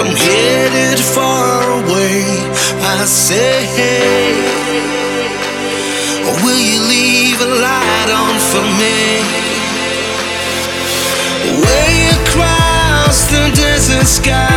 I'm headed far away. I say, hey, will you leave a light on for me? Way across the desert sky.